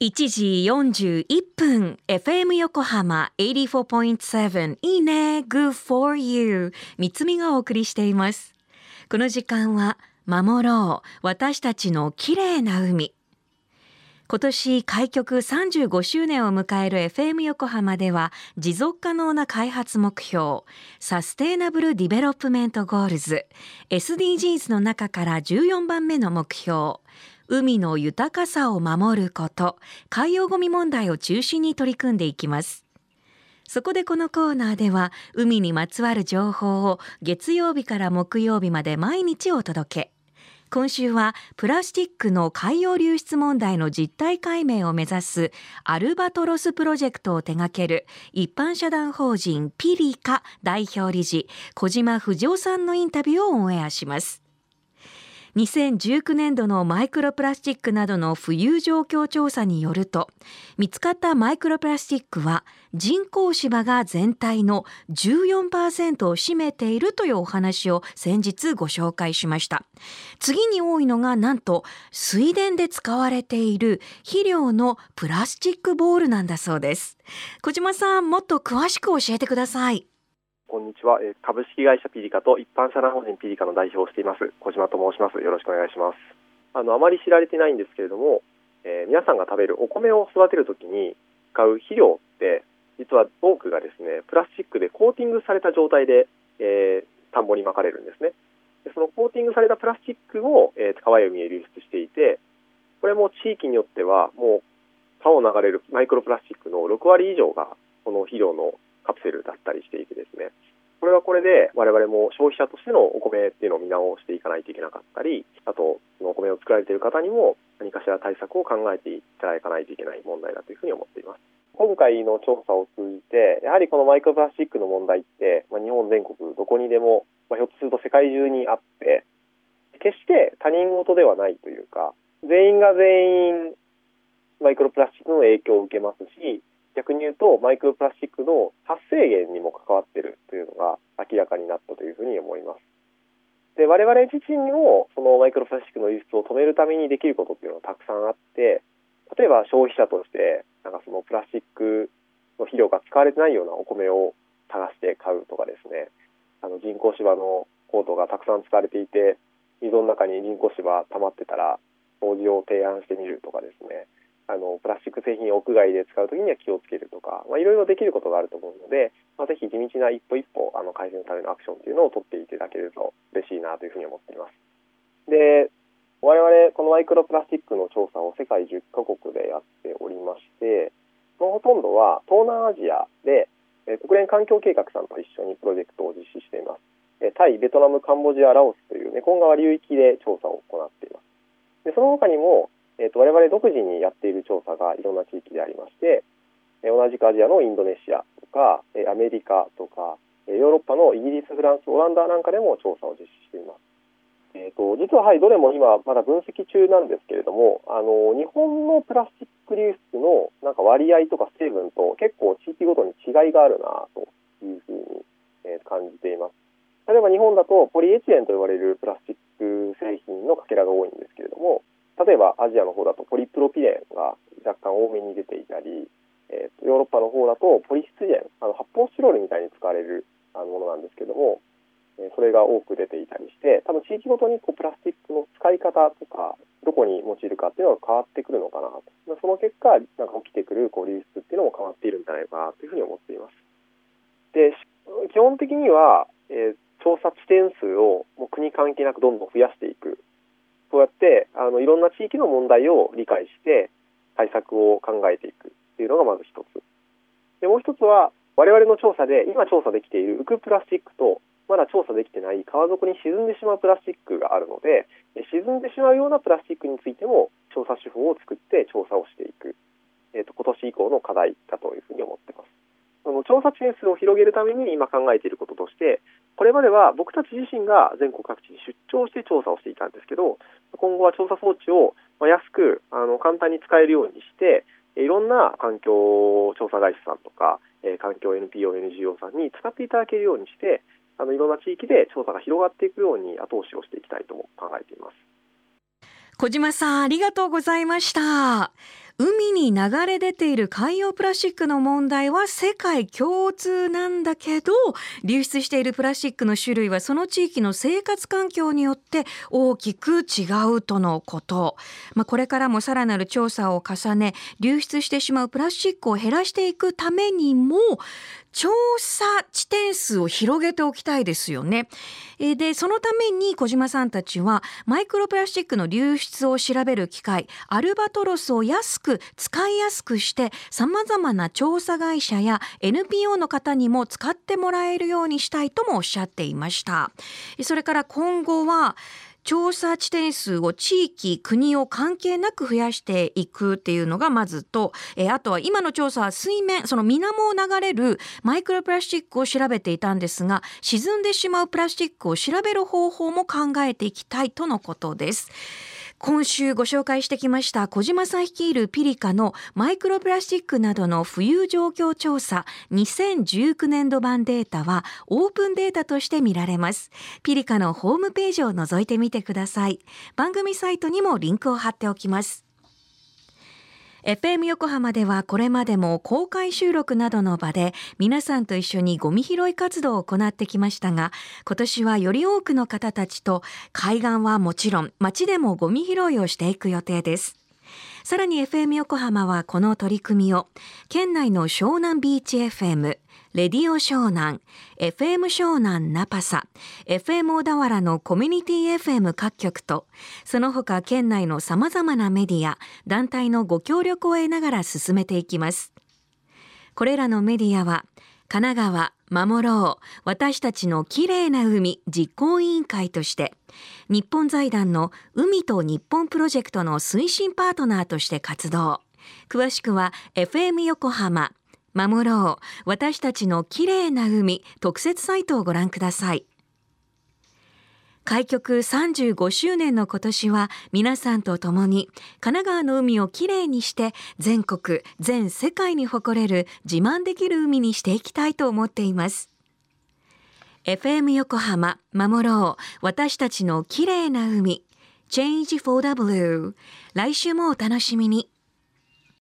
1時41分 FM 横浜84.7いいね Good for you 三つみがお送りしています。この時間は守ろう私たちの綺麗な海。今年開局35周年を迎える FM 横浜では持続可能な開発目標 Sustainable Development Goals SDGs の中から14番目の目標海の豊かさを守ること。海洋ごみ問題を中心に取り組んでいきます。そこでこのコーナーでは海にまつわる情報を月曜日から木曜日まで毎日お届け。今週はプラスチックの海洋流出問題の実態解明を目指すアルバトロスプロジェクトを手掛ける一般社団法人ピリカ代表理事小島藤夫さんのインタビューをオンエアします。2019年度のマイクロプラスチックなどの浮遊状況調査によると見つかったマイクロプラスチックは人工芝が全体の14%を占めているというお話を先日ご紹介しました。次に多いのがなんと水田で使われている肥料のプラスチックボールなんだそうです。小島さんもっと詳しく教えてください。こんにちは、株式会社ピリカと一般社団法人ピリカの代表をしています小島と申します。よろしくお願いします。あのあまり知られてないんですけれども、えー、皆さんが食べるお米を育てるときに使う肥料って実は多くがですねプラスチックでコーティングされた状態で、えー、田んぼにまかれるんですね。でそのコーティングされたプラスチックを、えー、川や海へ流出していて、これも地域によってはもう川を流れるマイクロプラスチックの6割以上がこの肥料のカプセルだったりしていてですね、これはこれで我々も消費者としてのお米っていうのを見直していかないといけなかったり、あと、のお米を作られている方にも何かしら対策を考えていただかないといけない問題だというふうに思っています。今回の調査を通じて、やはりこのマイクロプラスチックの問題って、まあ、日本全国どこにでも、まあ、ひょっとすると世界中にあって、決して他人事ではないというか、全員が全員マイクロプラスチックの影響を受けますし、逆に言うとマイクロプラスチックの発生源にも関わってるというのが明らかになったというふうに思います。で我々自身にもそのマイクロプラスチックの輸出を止めるためにできることっていうのはたくさんあって例えば消費者としてなんかそのプラスチックの肥料が使われてないようなお米を探して買うとかですねあの人工芝のコートがたくさん使われていて溝の中に人工芝溜まってたら掃除を提案してみるとかですねあのプラスチック製品を屋外で使うときには気をつけるとか、まあ、いろいろできることがあると思うので、まあ、ぜひ地道な一歩一歩あの改善のためのアクションというのを取っていただけると嬉しいなというふうに思っています。で我々このマイクロプラスチックの調査を世界10カ国でやっておりましてそのほとんどは東南アジアで国連環境計画さんと一緒にプロジェクトを実施しています。タイ、ベトナム、カンボジア、ラオスというメコン川流域で調査を行っています。でその他にもえーと、我々独自にやっている調査がいろんな地域でありまして、え、同じくアジアのインドネシアとか、え、アメリカとか、え、ヨーロッパのイギリス、フランス、オランダなんかでも調査を実施しています。えーと、実は、はい、どれも今まだ分析中なんですけれどもあの日本のプラスチック流出のなんか割合とか成分と結構地域ごとに違いがあるなというふうに、え、感じています。例えば日本だとポリエチレンと呼ばれるプラスチック製品のかけらが多いんですけれども、例えばアジアの方だとポリプロピレンが若干多めに出ていたり、えー、とヨーロッパの方だとポリスチレンあの発泡スチロールみたいに使われるあのものなんですけども、えー、それが多く出ていたりして多分地域ごとにこうプラスチックの使い方とかどこに用いるかっていうのが変わってくるのかなとその結果なんか起きてくるこう流出っていうのも変わっているんじゃないかなというふうに思っています。で基本的には、えー、調査地点数をもう国関係なくどんどん増やしていくそうやってあのいろんな地域の問題を理解して対策を考えていくっていうのがまず一つ。でもう一つは我々の調査で今調査できている浮くプラスチックとまだ調査できてない川底に沈んでしまうプラスチックがあるので沈んでしまうようなプラスチックについても調査手法を作って調査をしていく、えーと、今年以降の課題だというふうに思ってます。その調査地点数を広げるために今考えていることとしてこれまでは僕たち自身が全国各地に出張して調査をしていたんですけど今後は調査装置を安くあの簡単に使えるようにしていろんな環境調査会社さんとか、え環境 NPO、NGO さんに使っていただけるようにしてあのいろんな地域で調査が広がっていくように後押しをしていきたいとも考えています。小島さんありがとうございました。海に流れ出ている海洋プラスチックの問題は世界共通なんだけど流出しているプラスチックの種類はその地域の生活環境によって大きく違うとのこと、まあ、これからもさらなる調査を重ね流出してしまうプラスチックを減らしていくためにも調査地点数を広げておきたいですよね。で、そのために小島さんたちはマイクロプラスチックの流出を調べる機械アルバトロスを安く使いやすくして様々な調査会社や NPO の方にも使ってもらえるようにしたいともおっしゃっていました。それから今後は調査地点数を地域、国を関係なく増やしていくっていうのがまずと、えあとは今の調査は水面、その水面を流れるマイクロプラスチックを調べていたんですが、沈んでしまうプラスチックを調べる方法も考えていきたいとのことです。今週ご紹介してきました小島さん率いるピリカのマイクロプラスチックなどの浮遊状況調査2019年度版データはオープンデータとして見られます。ピリカのホームページを覗いてみてください。番組サイトにもリンクを貼っておきます。FM 横浜ではこれまでも公開収録などの場で皆さんと一緒にゴミ拾い活動を行ってきましたが、今年はより多くの方たちと海岸はもちろん街でもゴミ拾いをしていく予定です。さらに FM 横浜はこの取り組みを県内の湘南ビーチ FM、レディオ湘南、FM 湘南ナパサ、FM 小田原のコミュニティ FM 各局と、その他県内の様々なメディア、団体のご協力を得ながら進めていきます。これらのメディアは、神奈川、守ろう、私たちのきれいな海実行委員会として、日本財団の海と日本プロジェクトの推進パートナーとして活動。詳しくは FM 横浜、守ろう私たちのきれいな海特設サイトをご覧ください。開局35周年の今年は皆さんと共に神奈川の海をきれいにして全国、全世界に誇れる自慢できる海にしていきたいと思っています。FM 横浜、守ろう私たちの綺麗な海 Change for the Blue 来週もお楽しみに。